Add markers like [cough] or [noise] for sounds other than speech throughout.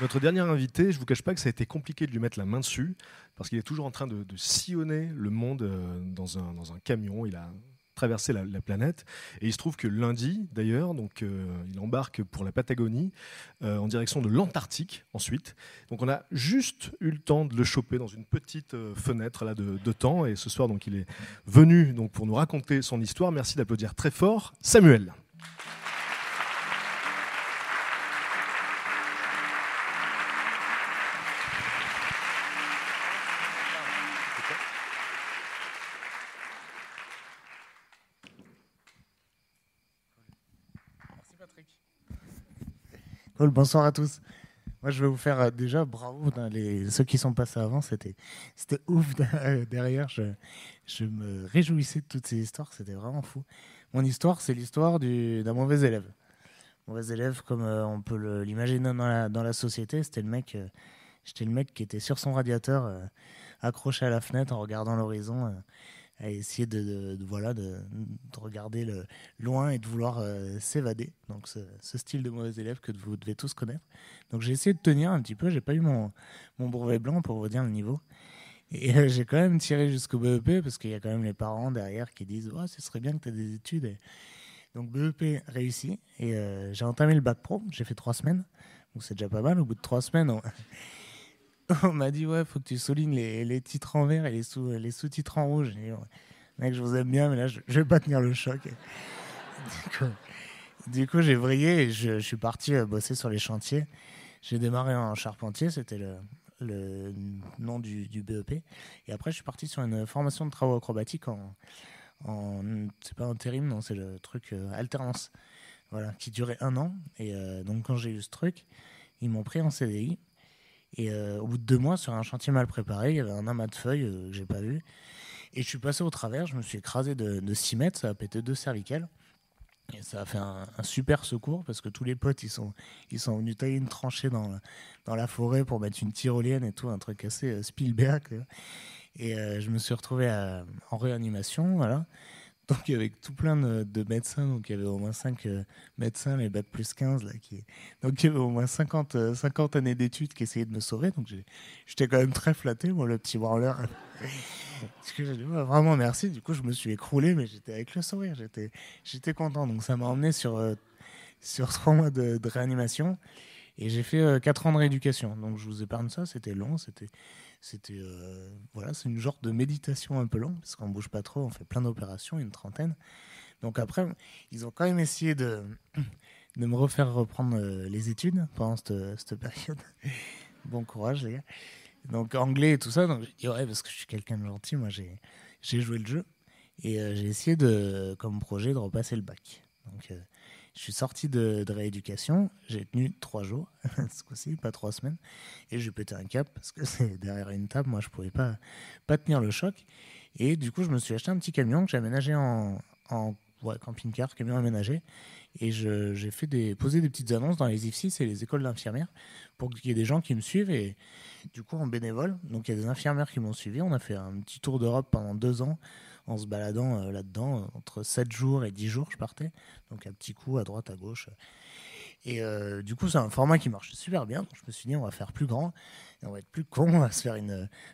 Notre dernier invité, je vous cache pas que ça a été compliqué de lui mettre la main dessus, parce qu'il est toujours en train de, sillonner le monde euh, dans, un, camion. Il a traversé la, la planète. Et il se trouve que lundi, d'ailleurs, euh, il embarque pour la Patagonie euh, en direction de l'Antarctique ensuite. Donc on a juste eu le temps de le choper dans une petite fenêtre de temps. Et ce soir, donc il est venu donc pour nous raconter son histoire. Merci d'applaudir très fort, Samuel. Cool, bonsoir à tous. Moi, je vais vous faire euh, déjà bravo. les, ceux qui sont passés avant, c'était, ouf de- [laughs] derrière. Je, je me réjouissais de toutes ces histoires. C'était vraiment fou. Mon histoire, c'est l'histoire du, d'un mauvais élève. Mauvais élève, comme euh, on peut l'imaginer dans la, société. C'était le mec, euh, le mec qui était sur son radiateur, accroché à la fenêtre en regardant l'horizon, à essayer de, voilà, de, de regarder loin et de vouloir euh, s'évader. Donc ce, style de mauvais élève que vous devez tous connaître. Donc j'ai essayé de tenir un petit peu. J'ai pas eu mon, mon brevet blanc pour vous dire le niveau. Et euh, j'ai quand même tiré jusqu'au BEP parce qu'il y a quand même les parents derrière qui disent oh, ce serait bien que tu aies des études. Donc BEP réussi. Et euh, j'ai entamé le bac pro. J'ai fait trois semaines. Donc c'est déjà pas mal. Au bout de trois semaines, [laughs] on m'a dit ouais, faut que tu soulignes les, les titres en vert et les sous les sous-titres en rouge. Dit, Ouais, mec, je vous aime bien, mais là, je, je vais pas tenir le choc. Du coup, du coup, j'ai vrillé et je, je suis parti euh, bosser sur les chantiers. J'ai démarré en charpentier, c'était le, le nom du, du BEP. Et après, je suis parti sur une formation de travaux acrobatiques en, en c'est pas intérim, non, c'est le truc euh, alternance. Voilà, qui durait un an. Et euh, donc, quand j'ai eu ce truc, ils m'ont pris en CDI. Et euh, au bout de deux mois, sur un chantier mal préparé, il y avait un amas de feuilles euh, que j'ai pas vu. Et je suis passé au travers, je me suis écrasé de, de 6 mètres, ça a pété deux cervicales. Et ça a fait un, super secours parce que tous les potes, ils sont, ils sont venus tailler une tranchée dans, la- dans la forêt pour mettre une tyrolienne et tout, un truc assez euh, Spielberg. Et euh, je me suis retrouvé en réanimation, voilà. Donc avec tout plein de, de médecins, donc il y avait au moins 5 médecins, les bac plus 15, là, qui... donc il y avait au moins 50, euh, 50 années d'études qui essayaient de me sauver, donc j'étais quand même très flatté, moi, le petit branleur. Parce que dit, vraiment merci. Du coup, je me suis écroulé, mais j'étais avec le sourire. J'étais, content. Donc, ça m'a emmené sur, euh, sur trois mois de, de réanimation. Et j'ai fait euh, quatre ans de rééducation. Donc, je vous épargne ça. C'était long. C'était, c'était, euh, voilà, c'est une genre de méditation un peu longue parce qu'on bouge pas trop. On fait plein d'opérations, une trentaine. Donc, après, ils ont quand même essayé de, de me refaire reprendre euh, les études pendant cette, cette période. [laughs] bon courage, les gars. Donc anglais et tout ça, donc ouais parce que je suis quelqu'un de gentil, moi j'ai j'ai joué le jeu et euh, j'ai essayé de comme projet de repasser le bac. Je suis sorti de, rééducation, j'ai tenu trois jours [laughs] ce coup-ci, pas trois semaines, et j'ai pété un cap parce que [laughs] c'est derrière une table, moi je pouvais pas pas tenir le choc et du coup je me suis acheté un petit camion que j'ai aménagé en, camping-car, camion aménagé et j'ai fait des poser des petites annonces dans les IFSI, c'est les écoles d'infirmières pour qu'il y ait des gens qui me suivent et du coup en bénévole. Donc il y a des infirmières qui m'ont suivi. On a fait un petit tour d'Europe pendant deux ans en se baladant euh, là-dedans. Euh, Entre 7 jours et 10 jours, je partais. Donc un petit coup à droite, à gauche. Et euh, du coup, c'est un format qui marche super bien. Donc je me suis dit, on va faire plus grand. Et on va être plus con. On va se faire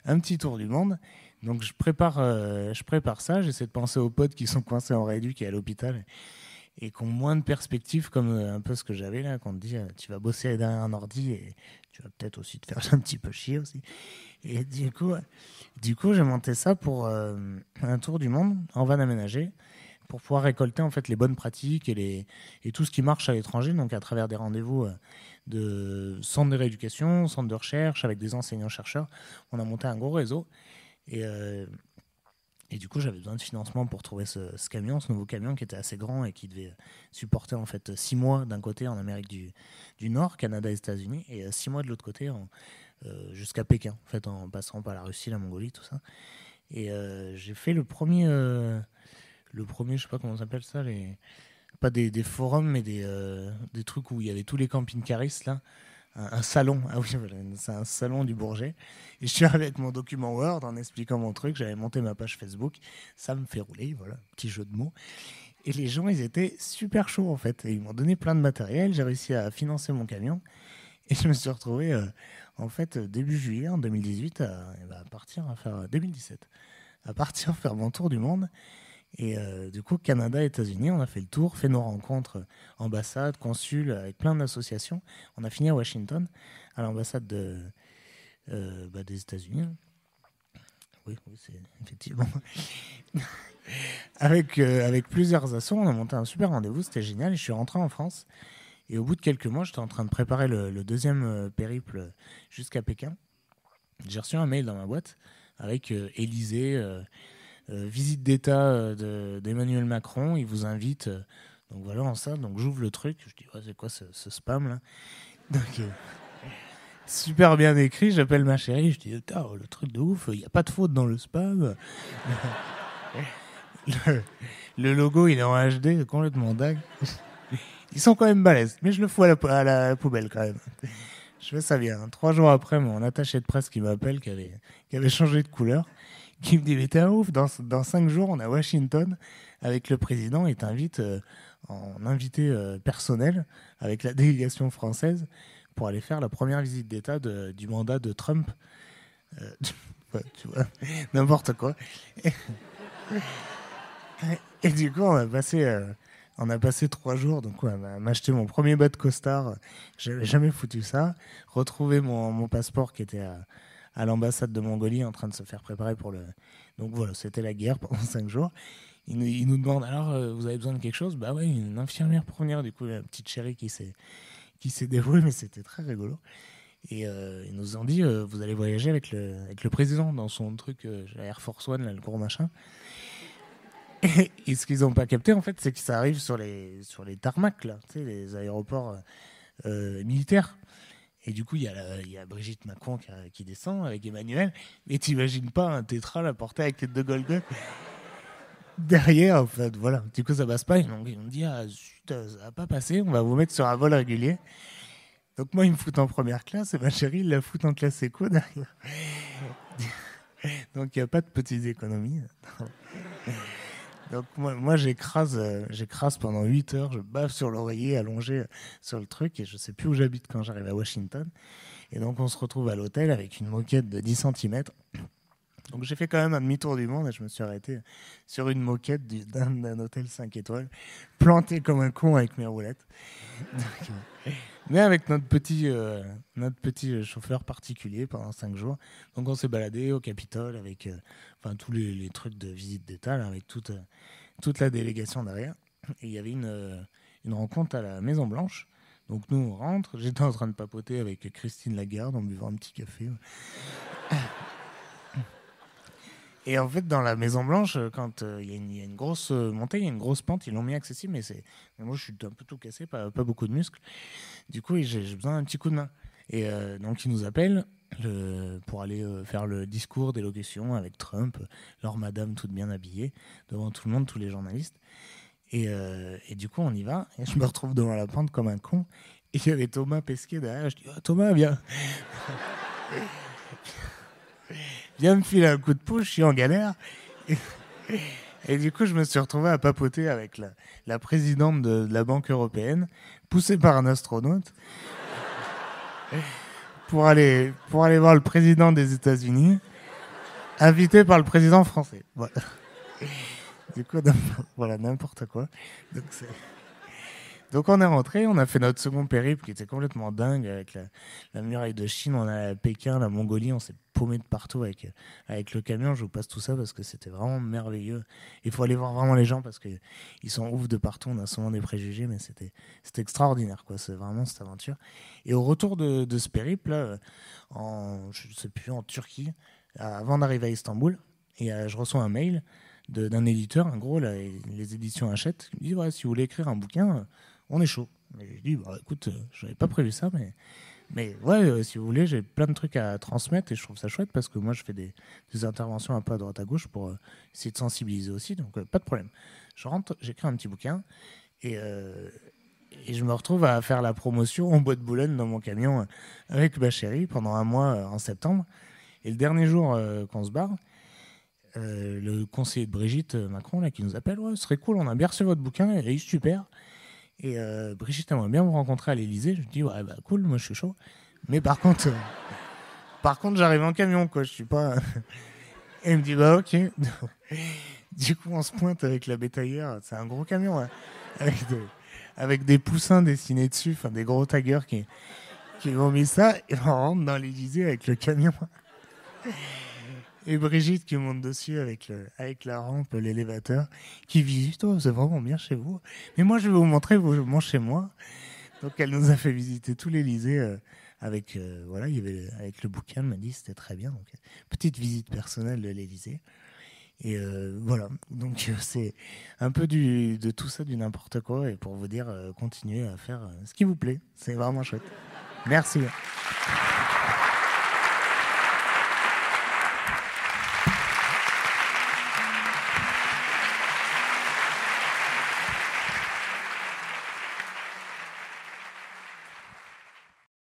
un petit tour du monde. Donc je prépare, je prépare ça. J'essaie de penser aux potes qui sont coincés en rééduc et à l'hôpital qui ont moins de perspectives, comme euh, un peu ce que j'avais là, qu'on te dit, euh, tu vas bosser derrière un ordi et tu vas peut-être aussi te faire [laughs] un petit peu chier aussi. Et du coup, du coup j'ai monté ça pour euh, un tour du monde en van aménagé pour pouvoir récolter en fait les bonnes pratiques et, les, et tout ce qui marche à l'étranger, donc à travers des rendez-vous euh, de centres de rééducation, centres de recherche, avec des enseignants-chercheurs. On a monté un gros réseau. Et, euh, Et du coup, j'avais besoin de financement pour trouver ce, camion, ce nouveau camion qui était assez grand et qui devait supporter en fait six mois d'un côté en Amérique du, Nord, Canada et États-Unis, et euh, six mois de l'autre côté euh, jusqu'à Pékin, en fait, en passant par la Russie, la Mongolie, tout ça. Et euh, j'ai fait le premier, euh, le premier, je sais pas comment on s'appelle ça, les, pas des, forums, mais des, des trucs où il y avait tous les camping-caristes là. Un, salon, ah oui, [laughs] c'est un salon du Bourget. Et je suis arrivé avec mon document Word en expliquant mon truc. J'avais monté ma page Facebook. Ça me fait rouler, voilà, petit jeu de mots. Et les gens, ils étaient super chauds en fait. Et ils m'ont donné plein de matériel. J'ai réussi à financer mon camion. Et je me suis retrouvé euh, en fait début juillet en 2018 à, eh ben, à partir à faire 2017 à partir faire mon tour du monde. Et euh, du coup, Canada, États-Unis, on a fait le tour, fait nos rencontres, euh, ambassades, consuls, avec plein d'associations. On a fini à Washington, à l'ambassade de, euh, bah, des États-Unis. Oui, oui c'est effectivement. [laughs] avec, euh, avec plusieurs assos, on a monté un super rendez-vous, c'était génial. Je suis rentré en France. Et au bout de quelques mois, j'étais en train de préparer le, deuxième euh, périple jusqu'à Pékin. J'ai reçu un mail dans ma boîte avec euh, Élysée, euh, euh, visite d'État euh, de- d'Emmanuel Macron. Il vous invite. euh, donc voilà, en ça. Donc j'ouvre le truc. Je dis, c'est quoi ce, spam là? Euh, Super bien écrit. J'appelle ma chérie. Je dis, le truc de ouf. Il n'y a pas de faute dans le spam. [laughs] le, logo, il est en HD, complètement dingue. Ils sont quand même balèzes, mais je le fous à la, pou- à la poubelle quand même. Je fais ça bien. Trois jours après, mon attaché de presse qui m'appelle, qui avait, qui avait changé de couleur, qui me dit Mais t'es un ouf, dans, dans cinq jours, on est à Washington avec le président et t'invite euh, en invité euh, personnel avec la délégation française pour aller faire la première visite d'État du mandat de Trump. Euh, [laughs] tu vois, n'importe quoi. Et, du coup, on a passé. euh, on a passé trois jours, donc ouais, m'a- m'acheter mon premier bas de costard. J'avais jamais foutu ça. Retrouver mon, mon passeport qui était à, à l'ambassade de Mongolie en train de se faire préparer pour le. Donc voilà, c'était la guerre pendant [laughs] cinq jours. Il nous, il nous demande alors, euh, vous avez besoin de quelque chose? Bah ouais, une infirmière pour venir. Du coup, la petite chérie qui s'est qui s'est dévouée, mais c'était très rigolo. Et euh, ils nous ont dit, euh, vous allez voyager avec le, avec le président dans son truc, Air Force One, le gros machin. [laughs] Et, ce qu'ils n'ont pas capté, en fait, c'est que ça arrive sur les, sur les tarmacs, là, les aéroports militaires. Et du coup, il y, a Brigitte Macron qui, a- qui descend avec Emmanuel. Mais t'imagines pas un tétra la porter avec tête de Golden derrière, en fait, voilà. Du coup, ça passe pas. Ils m'ont dit, ah, zut, ça va pas passer, on va vous mettre sur un vol régulier. Donc moi, ils me foutent en première classe et ma chérie, ils la foutent en classe éco derrière. [laughs] Donc il n'y a pas de petites économies. [laughs] Donc moi, j'écrase, euh, j'écrase pendant 8 heures, je bave sur l'oreiller allongé euh, sur le truc et je sais plus où j'habite quand j'arrive à Washington. Et donc on se retrouve à l'hôtel avec une moquette de 10 cm. Donc j'ai fait quand même un demi-tour du monde et je me suis arrêté sur une moquette du- d'un hôtel 5 étoiles, planté comme un con avec mes roulettes. [laughs] Euh, mais avec notre petit, euh, notre petit chauffeur particulier pendant 5 jours. Donc on s'est baladé au Capitole avec euh, enfin, tous les, trucs de visite d'État, avec toute, euh, toute la délégation derrière. Et il y avait une, euh, une rencontre à la Maison Blanche. Donc nous, on rentre. J'étais en train de papoter avec Christine Lagarde en buvant un petit café. Et en fait, dans la Maison Blanche, euh, quand euh, il y, a une- grosse euh, montée, il y a une grosse pente, ils l'ont mis accessible, mais moi je suis un peu tout cassé, pas, beaucoup de muscles. Du coup, j'ai besoin d'un petit coup de main. Et donc ils nous appellent le- pour aller faire le discours d'élocution avec Trump, leur madame toute bien habillée, devant tout le monde, tous les journalistes. Et, et du coup, on y va, et je me retrouve devant la pente comme un con. Et il y avait Thomas Pesquet derrière. Je dis Ah, Thomas, viens. Viens me filer un coup de pouce, je suis en galère. Et, du coup, je me suis retrouvé à papoter avec la, présidente de, la Banque européenne, poussée par un astronaute, pour aller, pour aller voir le président des États-Unis, invité par le président français. Voilà. Du coup, voilà, n'importe quoi. Donc, c'est- donc on est rentré, on a fait notre second périple qui était complètement dingue avec la, muraille de Chine, on a Pékin, la Mongolie, on s'est paumé de partout avec, avec le camion. Je vous passe tout ça parce que c'était vraiment merveilleux. Il faut aller voir vraiment les gens parce qu'ils sont ouf de partout. On a souvent des préjugés, mais c'était extraordinaire. quoi. C'est vraiment cette aventure. Et au retour de, de ce périple, là, en, je sais plus, en Turquie, avant d'arriver à Istanbul, Et euh, je reçois un mail d'un éditeur, un gros, les éditions achètent, qui me dit ouais, si vous voulez écrire un bouquin, euh, on est chaud. Et je dis bah, écoute, je n'avais pas prévu ça, mais, mais ouais, si vous voulez, j'ai plein de trucs à transmettre et je trouve ça chouette parce que moi, je fais des, des interventions un peu à droite à gauche pour essayer de sensibiliser aussi, donc pas de problème. Je rentre, j'écris un petit bouquin et, et je me retrouve à faire la promotion en bois de Boulogne dans mon camion euh, avec ma chérie pendant un mois euh, en septembre. Et le dernier jour euh, qu'on se barre, le conseiller de Brigitte Macron là, qui nous appelle Ouais, ce serait cool, on a bien reçu votre bouquin, il est super. Et Brigitte aimerait bien vous rencontrer à l'Elysée. Je dis Ouais, bah cool, moi je suis chaud. Mais par contre, par contre j'arrive en camion, quoi, je suis pas. [laughs] Et il me dit Bah ok. [laughs] du coup, on se pointe avec la bétaillère, c'est un gros camion, hein, avec des poussins dessinés dessus, enfin des gros taggers qui, qui ont mis ça, et on rentre dans l'Élysée avec le camion. Et Brigitte qui monte dessus avec, avec la rampe, l'élévateur, qui visite, oh, c'est vraiment bien chez vous. Mais moi, je vais vous montrer mon chez moi. Donc, elle nous a fait visiter tout l'Élysée euh, avec, euh, voilà, avec le bouquin, elle m'a dit c'était très bien. Donc, petite visite personnelle de l'Élysée. Et euh, voilà, donc c'est un peu du, de tout ça, du n'importe quoi, et pour vous dire, continuez à faire ce qui vous plaît. C'est vraiment chouette. Merci.